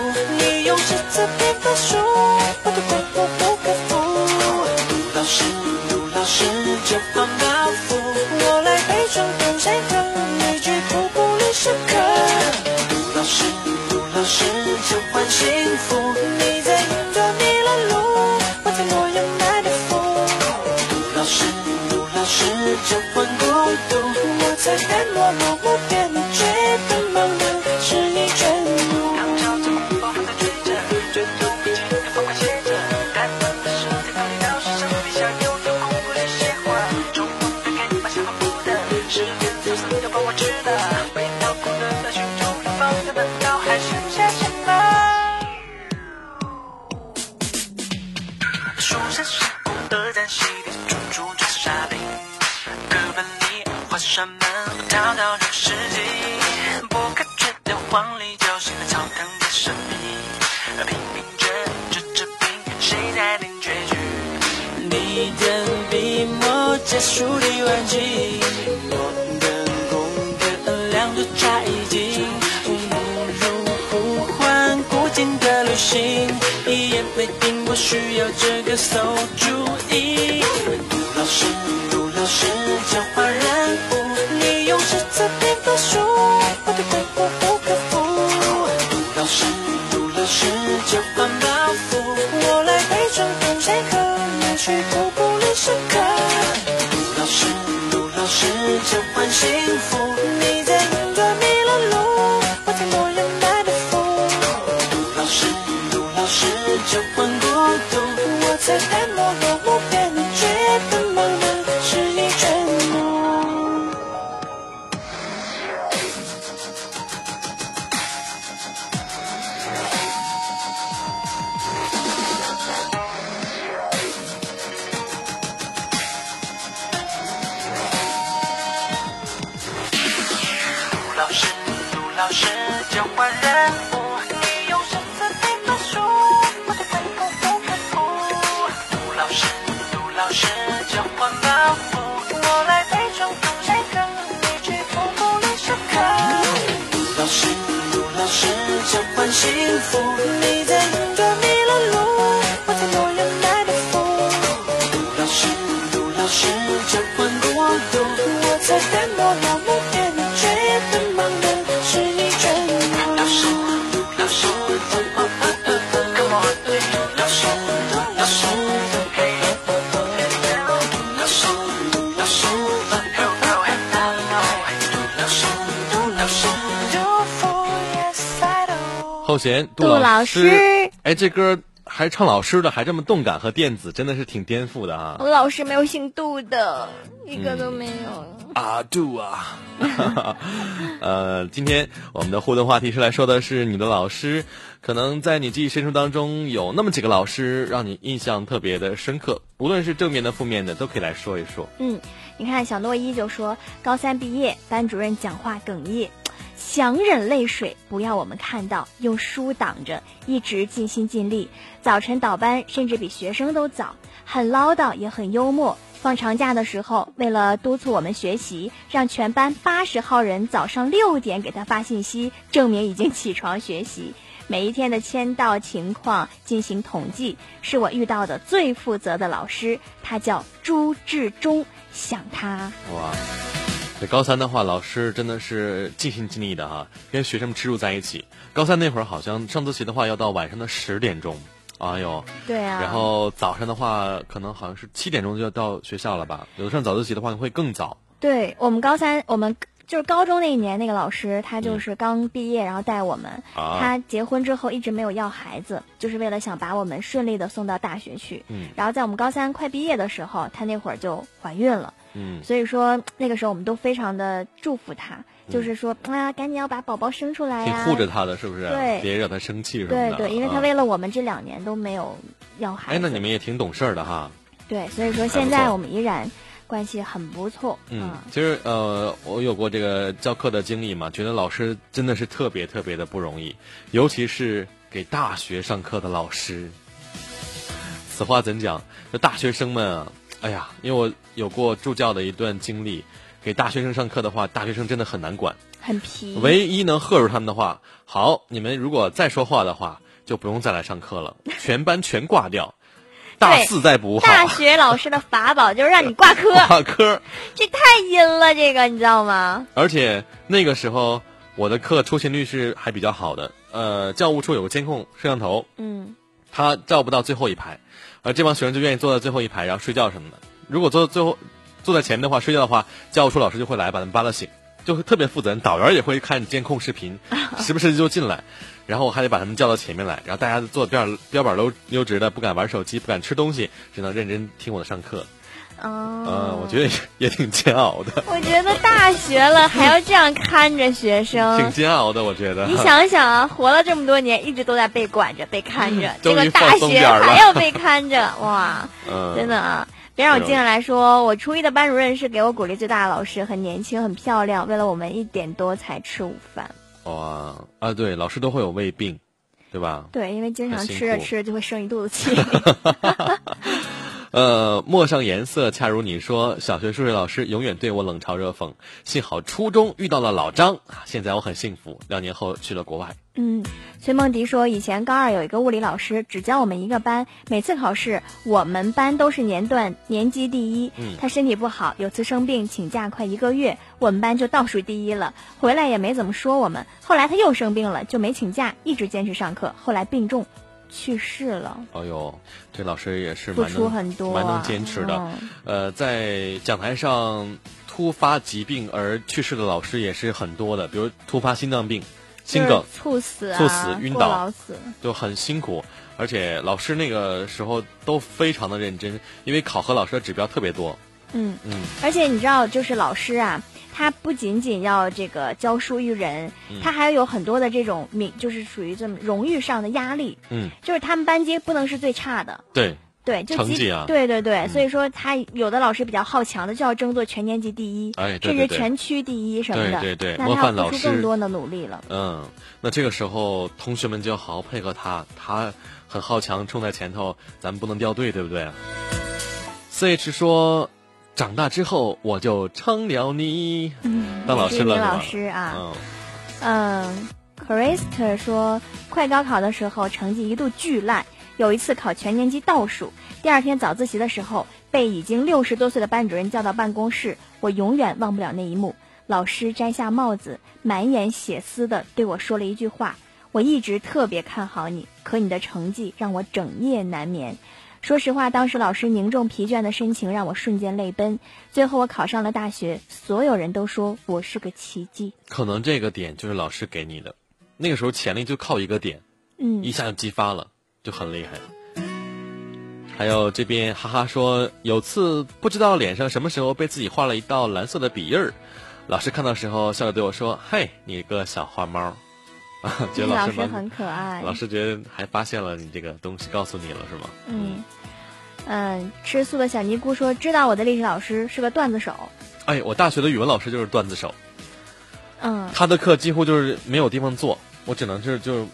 去瀑布里时刻。杜老师，杜老师，交换幸福，这歌还唱老师的，还这么动感和电子，真的是挺颠覆的啊我！老师没有姓杜的，一个都没有。啊，杜啊！呃，今天我们的互动话题是来说的是你的老师，可能在你记忆深处当中有那么几个老师让你印象特别的深刻，无论是正面的、负面的，都可以来说一说。嗯，你看小诺伊就说，高三毕业，班主任讲话哽咽，强忍泪水不要我们看到，用书挡着，一直尽心尽力。早晨倒班，甚至比学生都早，很唠叨，也很幽默。放长假的时候，为了督促我们学习，让全班八十号人早上六点给他发信息，证明已经起床学习。每一天的签到情况进行统计，是我遇到的最负责的老师，他叫朱志忠，想他。哇，这高三的话，老师真的是尽心尽力的哈，跟学生们吃住在一起。高三那会儿，好像上自习的话要到晚上的十点钟，哎呦，对啊，然后早上的话，可能好像是七点钟就要到学校了吧？有的上早自习的话会更早。对我们高三，我们就是高中那一年那个老师，他就是刚毕业，然后带我们。啊他结婚之后一直没有要孩子，就是为了想把我们顺利的送到大学去。嗯然后在我们高三快毕业的时候，他那会儿就怀孕了。嗯，所以说那个时候我们都非常的祝福他，就是说啊，赶紧要把宝宝生出来呀、挺护着他的，是不是？对别惹他生气什么的。对对，因为他啊为了我们这两年都没有要孩子。哎，那你们也挺懂事儿的哈。对，所以说现在我们依然关系很不错。嗯，其实呃，我有过这个教课的经历嘛，觉得老师真的是特别特别的不容易，尤其是给大学上课的老师。此话怎讲？这大学生们啊，哎呀，因为我有过助教的一段经历，给大学生上课的话，大学生真的很难管。很皮。唯一能喝住他们的话，好，你们如果再说话的话，就不用再来上课了，全班全挂掉，大四再补好。大学老师的法宝就是让你挂 科，挂科。这太阴了，这个你知道吗？而且那个时候我的课出勤率是还比较好的，呃，教务处有个监控摄像头，嗯，他照不到最后一排，而这帮学生就愿意坐在最后一排，然后睡觉什么的。如果坐最后坐在前面的话，睡觉的话，教务处老师就会来把他们扒拉醒，就会特别负责任。导员也会看监控视频，时不时就进来，然后我还得把他们叫到前面来，然后大家坐标标板都溜直的，不敢玩手机，不敢吃东西，只能认真听我的上课。哦、嗯，我觉得也也挺煎熬的，我觉得大学了还要这样看着学生 挺。煎熬的，我觉得。你想想啊，活了这么多年，一直都在被管着、被看着，这个大学还要被看着，哇，嗯，真的啊！别让我静下来说，我初一的班主任是给我鼓励最大的老师，很年轻，很漂亮，为了我们一点多才吃午饭。哇啊，对，老师都会有胃病，对吧？对，因为经常吃着吃着就会生一肚子气。呃，陌上颜色，恰如你说，小学数学老师永远对我冷嘲热讽。幸好初中遇到了老张，现在我很幸福。两年后去了国外。嗯，崔梦迪说，以前高二有一个物理老师，只教我们一个班，每次考试我们班都是年段年级第一。嗯他身体不好，有次生病请假快一个月，我们班就倒数第一了。回来也没怎么说我们。后来他又生病了，就没请假，一直坚持上课。后来病重，去世了。哎呦，这老师也是付出蛮能很多啊蛮能坚持的。嗯呃，在讲台上突发疾病而去世的老师也是很多的，比如突发心脏病、心梗，猝死啊，猝死晕倒死。就很辛苦。而且老师那个时候都非常的认真，因为考核老师的指标特别多。嗯嗯，而且你知道，就是老师啊，他不仅仅要这个教书育人，嗯他还有很多的这种名，就是属于这么荣誉上的压力。嗯，就是他们班级不能是最差的，对，对，就即成绩啊对对对，所以说他有的老师比较好强的，就要争做全年级第一，哎对对对甚至全区第一什么的。对对对模那他要范老师付出更多的努力了。嗯，那这个时候同学们就要好好配合他，他很好强，冲在前头，咱们不能掉队，对不对？C H 说，长大之后我就成了你，嗯，当老师了老师啊。嗯，嗯 c h r i s t 说，快高考的时候成绩一度巨烂，有一次考全年级倒数，第二天早自习的时候被已经六十多岁的班主任叫到办公室，我永远忘不了那一幕。老师摘下帽子，满眼血丝的对我说了一句话：“我一直特别看好你，可你的成绩让我整夜难眠。”说实话，当时老师凝重疲倦的深情让我瞬间泪奔。最后我考上了大学，所有人都说我是个奇迹。可能这个点就是老师给你的，那个时候潜力就靠一个点，嗯一下就激发了，就很厉害。还有这边哈哈说，有次不知道脸上什么时候被自己画了一道蓝色的笔印儿，老师看到时候笑着对我说：“嘿，你个小花猫。”啊，觉得老师蛮很可爱。老师觉得还发现了你这个东西，告诉你了是吗？嗯嗯，吃素的小尼姑说，知道我的历史老师是个段子手。哎，我大学的语文老师就是段子手，嗯，他的课几乎就是没有地方坐，我只能就是就是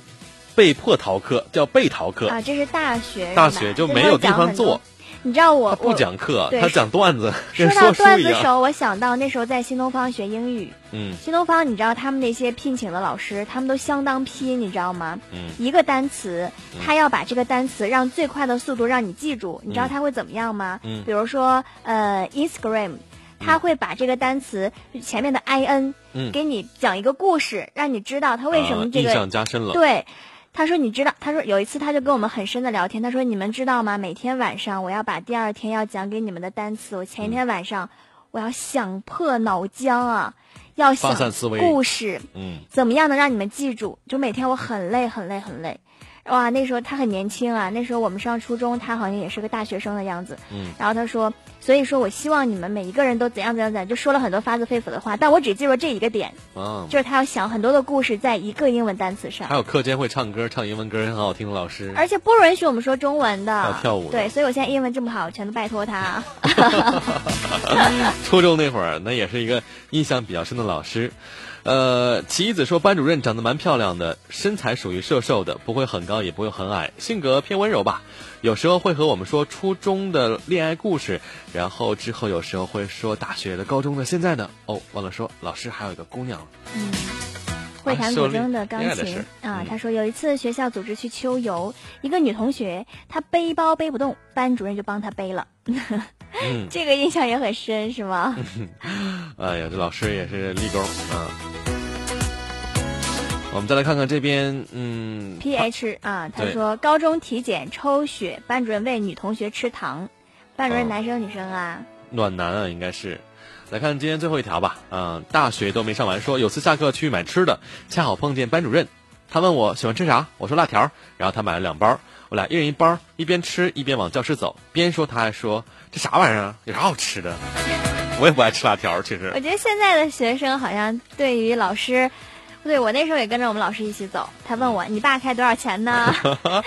被迫逃课，叫被逃课。啊，这是大学，大学就没有地方坐。你知道我不讲课，他讲段子，说到段。子手，我想到那时候在新东方学英语，嗯新东方你知道他们那些聘请的老师，他们都相当拼，你知道吗？嗯一个单词，他要把这个单词让最快的速度让你记住，你知道嗯他会怎么样吗？嗯比如说呃，Instagram。他会把这个单词前面的 i n 嗯给你讲一个故事，让你知道他为什啊么这个、印象加深了。对，他说你知道，他说有一次他就跟我们很深的聊天，他说你们知道吗？每天晚上我要把第二天要讲给你们的单词，我前一天晚上我要想破脑浆啊，要想故事，嗯怎么样能让你们记住？就每天我很累很累很累。哇，那时候他很年轻啊，那时候我们上初中，他好像也是个大学生的样子。嗯，然后他说，所以说我希望你们每一个人都怎样怎样怎样，就说了很多发自肺腑的话，但我只记住这一个点，啊，就是他要想很多的故事在一个英文单词上还。有课间会唱歌，唱英文歌很好听的老师。而且不允许我们说中文的，还有跳舞对，所以我现在英文这么好，全都拜托他。初中那会儿，那也是一个印象比较深的老师。呃，棋子说班主任长得蛮漂亮的，身材属于瘦瘦的，不会很高，也不会很矮，性格偏温柔吧。有时候会和我们说初中的恋爱故事，然后之后有时候会说大学的、高中的、现在的。哦，忘了说，老师还有一个姑娘。嗯，会弹古筝的钢琴啊，嗯他说有一次学校组织去秋游，一个女同学她背包背不动，班主任就帮她背了。嗯，这个印象也很深，是吗？哎呀，这老师也是立功啊。我们再来看看这边，嗯 P H 啊，他说高中体检抽血，班主任喂女同学吃糖，班主任哦男生女生啊？暖男啊，应该是。来看今天最后一条吧。嗯、大学都没上完说，有次下课去买吃的，恰好碰见班主任，他问我喜欢吃啥，我说辣条，然后他买了两包，我俩一人一包，一边吃一边往教室走，边说他还说这啥玩意儿，有啥好吃的？我也不爱吃辣条，其实我。觉得现在的学生好像对于老师，对我那时候也跟着我们老师一起走。他问我：“你爸开多少钱呢？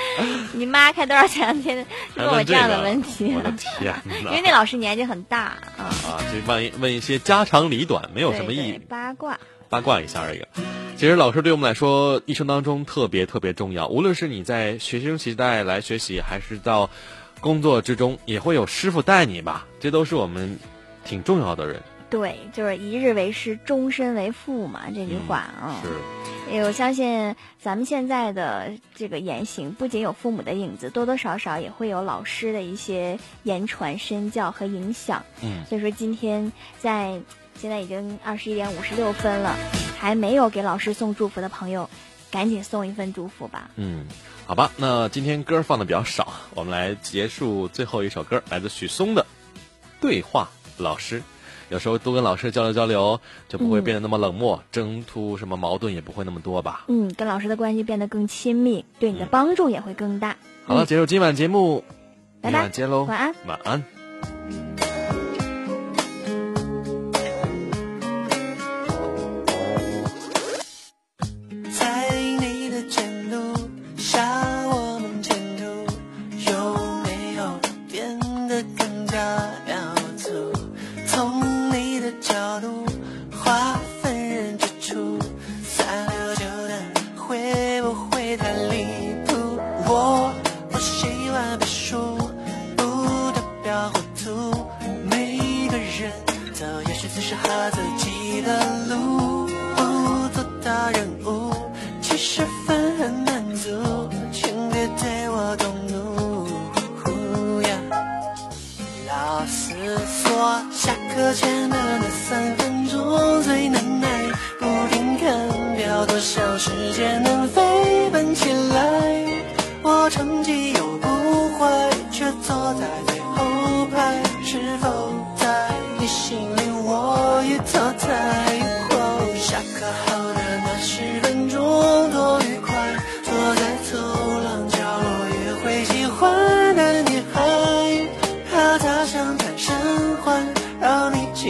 你妈开多少钱？” 天天问我这样的问题。我的天 哪！因为那老师年纪很大啊，啊，这问一问一些家长里短，没有什么意义，八卦。八卦一下而已。其实老师对我们来说，一生当中特别特别重要。无论是你在学生时代来学习，还是到工作之中也会有师傅带你吧，这都是我们挺重要的人。对，就是一日为师，终身为父嘛，这句话啊。是。我相信咱们现在的这个言行，不仅有父母的影子，多多少少也会有老师的一些言传身教和影响。嗯。所以说，今天在现在已经二十一点五十六分了，还没有给老师送祝福的朋友，赶紧送一份祝福吧。嗯，好吧，那今天歌放的比较少，我们来结束最后一首歌，来自许嵩的《对话老师》。有时候多跟老师交流交流，就不会变得那么冷漠，争突什么矛盾也不会那么多吧。嗯，跟老师的关系变得更亲密，对你的帮助也会更大。好了，结束今晚节目，拜拜，见喽，晚安，晚安。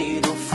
老师